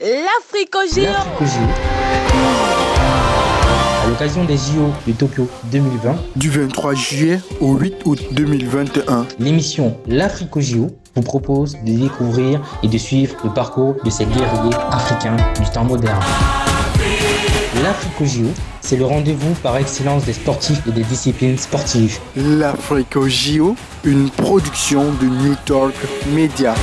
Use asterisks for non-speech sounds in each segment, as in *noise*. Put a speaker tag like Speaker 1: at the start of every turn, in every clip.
Speaker 1: L'Afrique.
Speaker 2: À l'occasion des JO de Tokyo 2020,
Speaker 3: Du 23 juillet au 8 août 2021.
Speaker 2: l'émission L'Afrique au JO vous propose de découvrir et de suivre le parcours de ces guerriers africains du temps moderne. L'Afrique au JO, c'est le rendez-vous par excellence des sportifs et des disciplines sportives.
Speaker 3: L'Afrique au JO, une production de New Talk Media.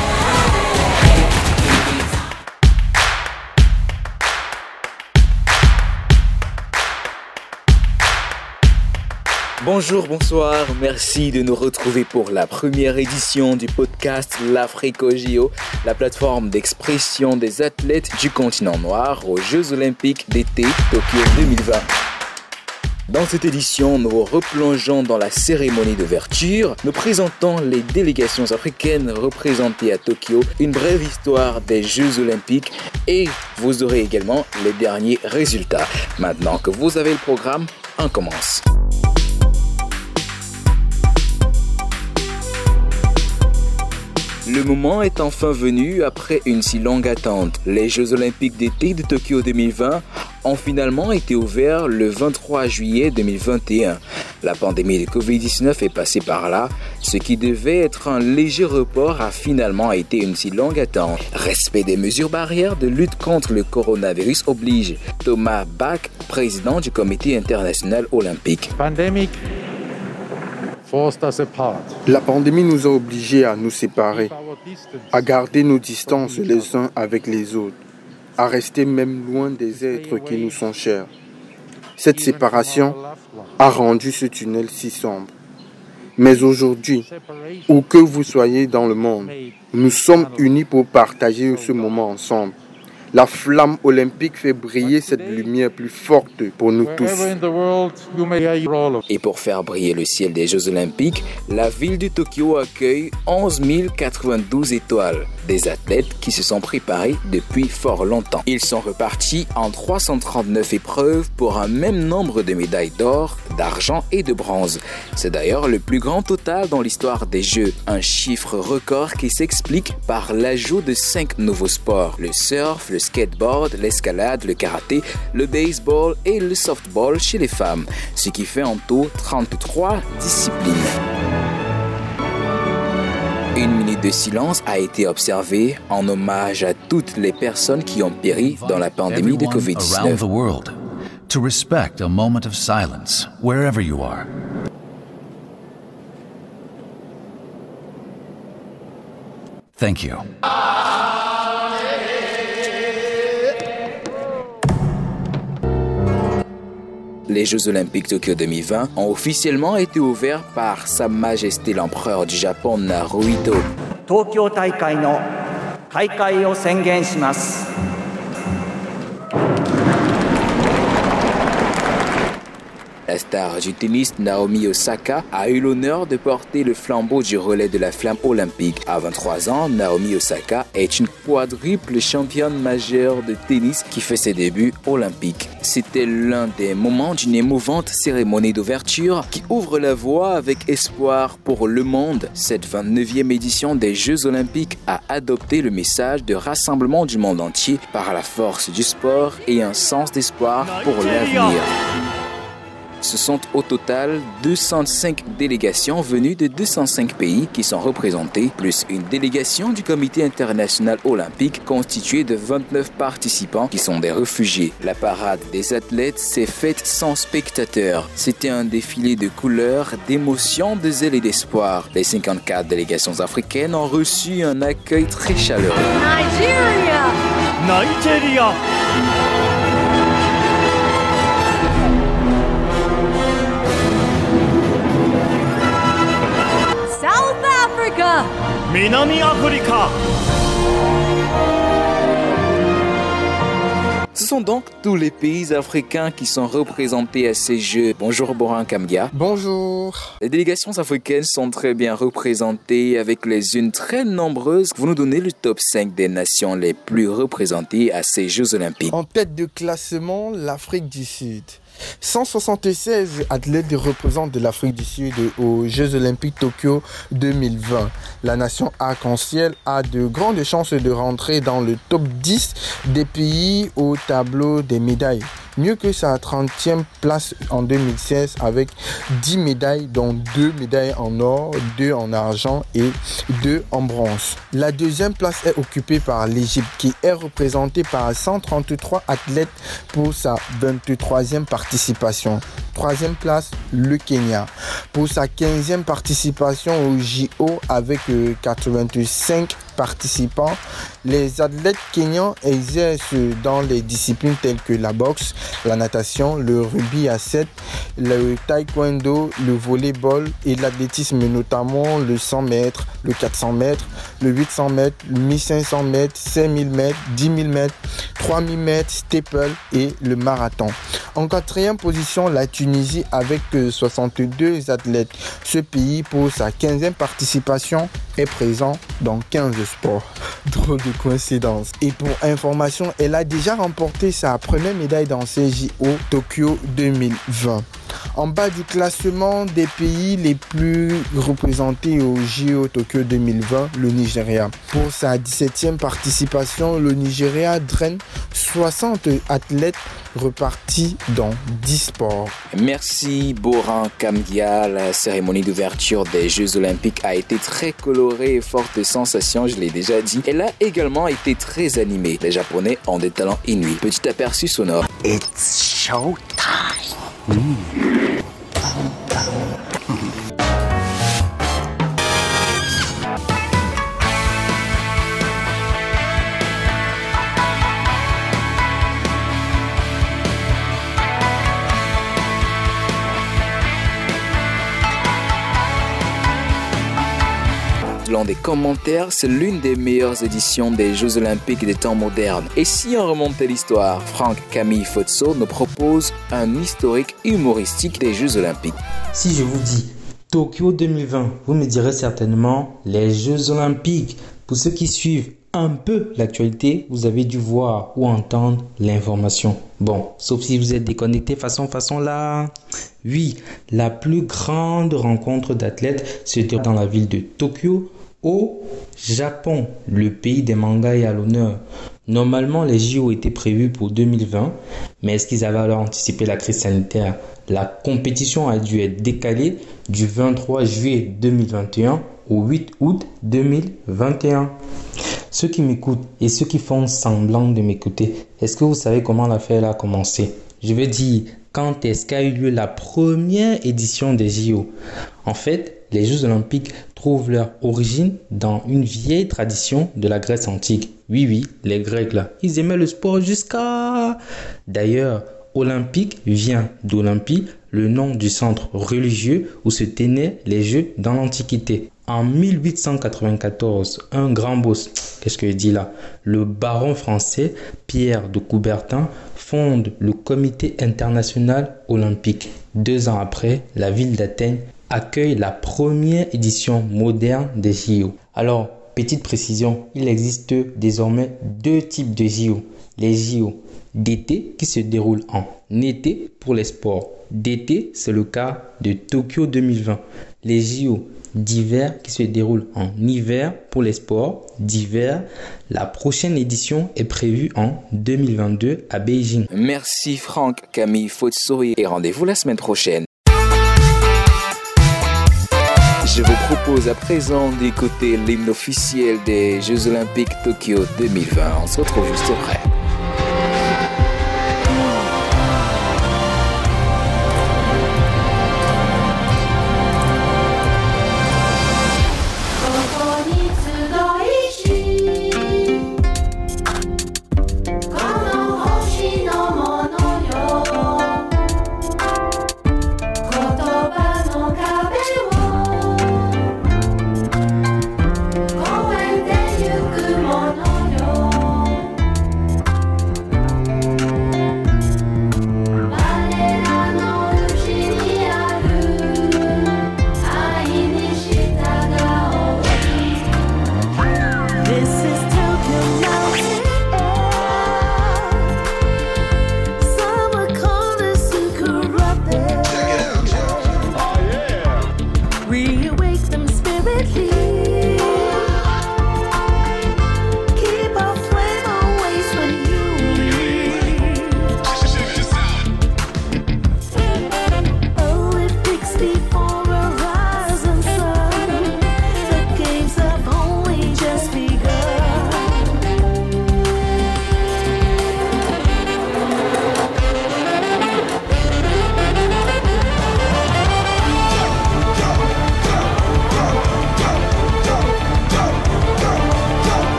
Speaker 4: Bonjour, bonsoir, merci de nous retrouver pour la première édition du podcast L'Afrique au JO, la plateforme d'expression des athlètes du continent noir aux Jeux Olympiques d'été Tokyo 2020. Dans cette édition, nous replongeons dans la cérémonie d'ouverture, nous présentons les délégations africaines représentées à Tokyo, une brève histoire des Jeux Olympiques et vous aurez également les derniers résultats. Maintenant que vous avez le programme, on commence. Le moment est enfin venu après une si longue attente. Les Jeux olympiques d'été de Tokyo 2020 ont finalement été ouverts le 23 juillet 2021. La pandémie de Covid-19 est passée par là. Ce qui devait être un léger report a finalement été une si longue attente. Respect des mesures barrières de lutte contre le coronavirus oblige. Thomas Bach, président du comité international olympique.
Speaker 5: apart.
Speaker 3: La pandémie nous a obligés à nous séparer, à garder nos distances les uns avec les autres, à rester même loin des êtres qui nous sont chers. Cette séparation a rendu ce tunnel si sombre. Mais aujourd'hui, où que vous soyez dans le monde, nous sommes unis pour partager ce moment ensemble. La flamme olympique fait briller cette lumière plus forte pour nous tous.
Speaker 5: Wherever in the world you may hear all of
Speaker 4: Et pour faire briller le ciel des Jeux Olympiques, la ville de Tokyo accueille 11 092 étoiles, des athlètes qui se sont préparés depuis fort longtemps. Ils sont repartis en 339 épreuves pour un même nombre de médailles d'or, d'argent et de bronze. C'est d'ailleurs le plus grand total dans l'histoire des Jeux, un chiffre record qui s'explique par l'ajout de 5 nouveaux sports, le surf, le skateboard, l'escalade, le karaté, le baseball et le softball chez les femmes, ce qui fait en tout 33 disciplines. Une minute de silence a été observée en hommage à toutes les personnes qui ont péri dans la pandémie de
Speaker 6: everyone around the
Speaker 4: Covid-19
Speaker 6: world to respect a moment of silence wherever you are. Thank you.
Speaker 4: Les Jeux Olympiques Tokyo 2020 ont officiellement été ouverts par Sa Majesté l'Empereur du Japon Naruhito
Speaker 7: 東京大会の開会を宣言します。
Speaker 4: La star du tennis Naomi Osaka a eu l'honneur de porter le flambeau du relais de la flamme olympique. À 23 ans, Naomi Osaka est une quadruple championne majeure de tennis qui fait ses débuts olympiques. C'était l'un des moments d'une émouvante cérémonie d'ouverture qui ouvre la voie avec espoir pour le monde. Cette 29e édition des Jeux olympiques a adopté le message de rassemblement du monde entier par la force du sport et un sens d'espoir pour l'avenir. Ce sont au total 205 délégations venues de 205 pays qui sont représentées, plus une délégation du Comité international olympique constituée de 29 participants qui sont des réfugiés. La parade des athlètes s'est faite sans spectateurs. C'était un défilé de couleurs, d'émotions, de zèle et d'espoir. Les 54 délégations africaines ont reçu un accueil très chaleureux.
Speaker 1: Nigeria. South
Speaker 5: 南アフリカ
Speaker 4: Ce sont donc tous les pays africains qui sont représentés à ces Jeux. Bonjour Boran Kamgia.
Speaker 3: Bonjour.
Speaker 4: Les délégations africaines sont très bien représentées avec les unes très nombreuses. Vous nous donnez le top 5 des nations les plus représentées à ces Jeux olympiques.
Speaker 3: En tête de classement, l'Afrique du Sud. 176 athlètes représentent l'Afrique du Sud aux Jeux Olympiques Tokyo 2020. La nation arc-en-ciel a de grandes chances de rentrer dans le top 10 des pays au tableau des médailles mieux que sa 30e place en 2016 avec 10 médailles dont 2 médailles en or, 2 en argent et 2 en bronze. La deuxième place est occupée par l'Égypte qui est représentée par 133 athlètes pour sa 23e participation. Troisième place, le Kenya. Pour sa 15e participation au JO avec 85 euh, participants, les athlètes kenyans exercent dans les disciplines telles que la boxe, la natation, le rugby à 7, le taekwondo, le volleyball et l'athlétisme, notamment le 100 mètres, le 400 mètres, le 800 mètres, le 1500 mètres, 5000 mètres, 10 000 mètres, 3000 mètres, staple et le marathon. En quatrième position, la Tunisie avec 62 athlètes. Ce pays, pour sa 15e participation, est présent dans 15 sports. *laughs* Drôle de coïncidence. Et pour information, elle a déjà remporté sa première médaille dans ces JO Tokyo 2020. En bas du classement des pays les plus représentés au JO Tokyo 2020, le Nigeria. Pour sa 17e participation, le Nigeria draine 60 athlètes repartis dans 10 sports.
Speaker 4: Merci Boran Kamgia. La cérémonie d'ouverture des Jeux Olympiques a été très colorée et forte de sensations, je l'ai déjà dit. Elle a également été très animée. Les Japonais ont des talents inouïs. Petit aperçu sonore.
Speaker 8: It's showtime. Mmh.
Speaker 4: Des commentaires, c'est l'une des meilleures éditions des Jeux Olympiques des temps modernes. Et si on remontait l'histoire, Franck Camille Fotso nous propose un historique humoristique des Jeux Olympiques.
Speaker 2: Si je vous dis Tokyo 2020, vous me direz certainement les Jeux Olympiques. Pour ceux qui suivent un peu l'actualité, vous avez dû voir ou entendre l'information. Bon, sauf si vous êtes déconnecté façon façon là. Oui, la plus grande rencontre d'athlètes se déroule dans la ville de Tokyo au Japon, le pays des mangas est à l'honneur. Normalement, les JO étaient prévus pour 2020, mais est-ce qu'ils avaient alors anticipé la crise sanitaire? La compétition a dû être décalée du 23 juillet 2021 au 8 août 2021. Ceux qui m'écoutent et ceux qui font semblant de m'écouter, est-ce que vous savez comment l'affaire a commencé? Je veux dire, quand est-ce qu'a eu lieu la première édition des JO En fait, les Jeux olympiques trouvent leur origine dans une vieille tradition de la Grèce antique. Oui, oui, les Grecs là, ils aimaient le sport jusqu'à... D'ailleurs, olympique vient d'Olympie, le nom du centre religieux où se tenaient les Jeux dans l'Antiquité. En 1894, un grand boss, qu'est-ce que je dis là Le baron français Pierre de Coubertin fonde le Comité international olympique. Deux ans après, la ville d'Athènes accueille la première édition moderne des JO. Alors, petite précision, il existe désormais deux types de JO. Les JO d'été qui se déroulent en été pour les sports. D'été, c'est le cas de Tokyo 2020. Les JO d'hiver qui se déroulent en hiver pour les sports d'hiver. La prochaine édition est prévue en 2022 à Beijing.
Speaker 4: Merci Franck, Camille Fotsori et rendez-vous la semaine prochaine. Je vous propose à présent d'écouter l'hymne officiel des Jeux Olympiques Tokyo 2020. On se retrouve juste après.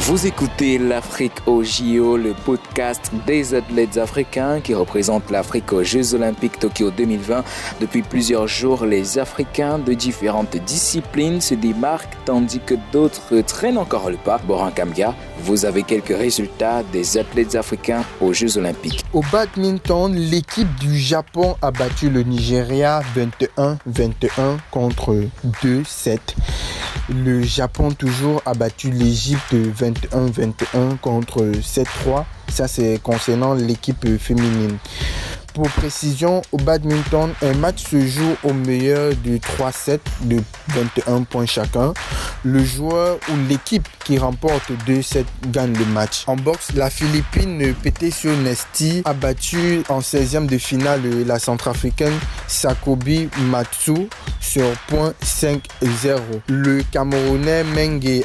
Speaker 4: Vous écoutez l'Afrique au JO, le podcast des athlètes africains qui représentent l'Afrique aux Jeux Olympiques Tokyo 2020. Depuis plusieurs jours, les Africains de différentes disciplines se démarquent tandis que d'autres traînent encore le pas. Boran Kamga, vous avez quelques résultats des athlètes africains aux Jeux Olympiques.
Speaker 3: Au badminton, l'équipe du Japon a battu le Nigeria 21-21 contre 2-7. Le Japon toujours a battu l'Égypte 21-21 contre 7-3. Ça c'est concernant l'équipe féminine. Pour précision, au badminton, un match se joue au meilleur de 3 sets de 21 points chacun. Le joueur ou l'équipe qui remporte 2 sets gagne le match. En boxe, la Philippine Petesio Nesti a battu en 16e de finale la centrafricaine Sakobi Matsu sur point 5-0. Le Camerounais Menge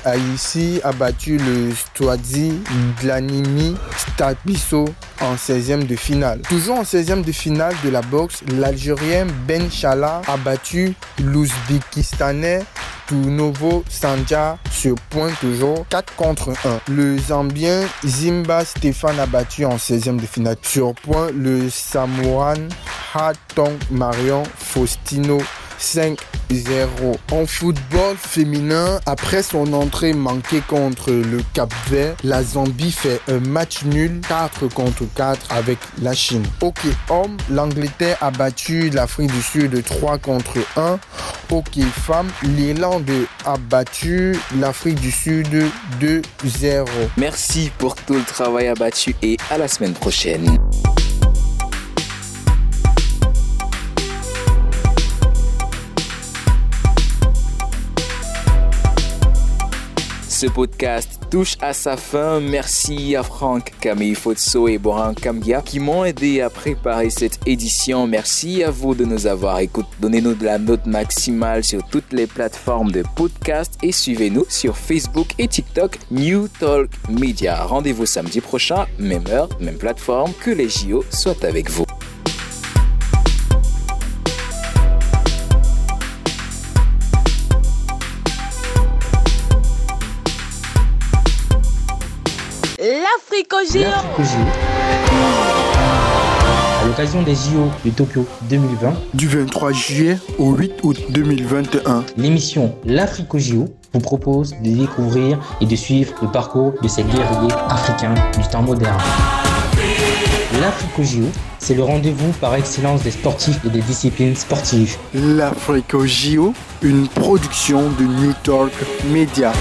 Speaker 3: a battu le Stwazi Dlanimi Stabiso en 16e de finale. Toujours en 16e de finale de la boxe, l'Algérien Ben Chala a battu l'Ouzbékistanais Nouveau Sanja sur point toujours 4 contre 1. Le Zambien Zimba Stéphane a battu en 16e de finale sur point le Samoan Hatong Marion Faustino 5-0. En football féminin, après son entrée manquée contre le Cap Vert, la Zambie fait un match nul 4 contre 4 avec la Chine. Hockey homme, l'Angleterre a battu l'Afrique du Sud 3 contre 1. Hockey femme, l'Irlande a battu l'Afrique du Sud 2-0.
Speaker 4: Merci pour tout le travail abattu et à la semaine prochaine. Ce podcast touche à sa fin. Merci à Franck, Camille Fotso et Boran Kamgia qui m'ont aidé à préparer cette édition. Merci à vous de nous avoir écouté. Donnez-nous de la note maximale sur toutes les plateformes de podcast et suivez-nous sur Facebook et TikTok New Talk Media. Rendez-vous samedi prochain, même heure, même plateforme. Que les JO soient avec vous.
Speaker 2: JO. À l'occasion des JO de Tokyo 2020,
Speaker 3: Du 23 juillet au 8 août 2021.
Speaker 2: l'émission L'Afrique au JO vous propose de découvrir et de suivre le parcours de ces guerriers africains du temps moderne. L'Afrique au JO, c'est le rendez-vous par excellence des sportifs et des disciplines sportives.
Speaker 3: L'Afrique au JO, une production de New Talk Media.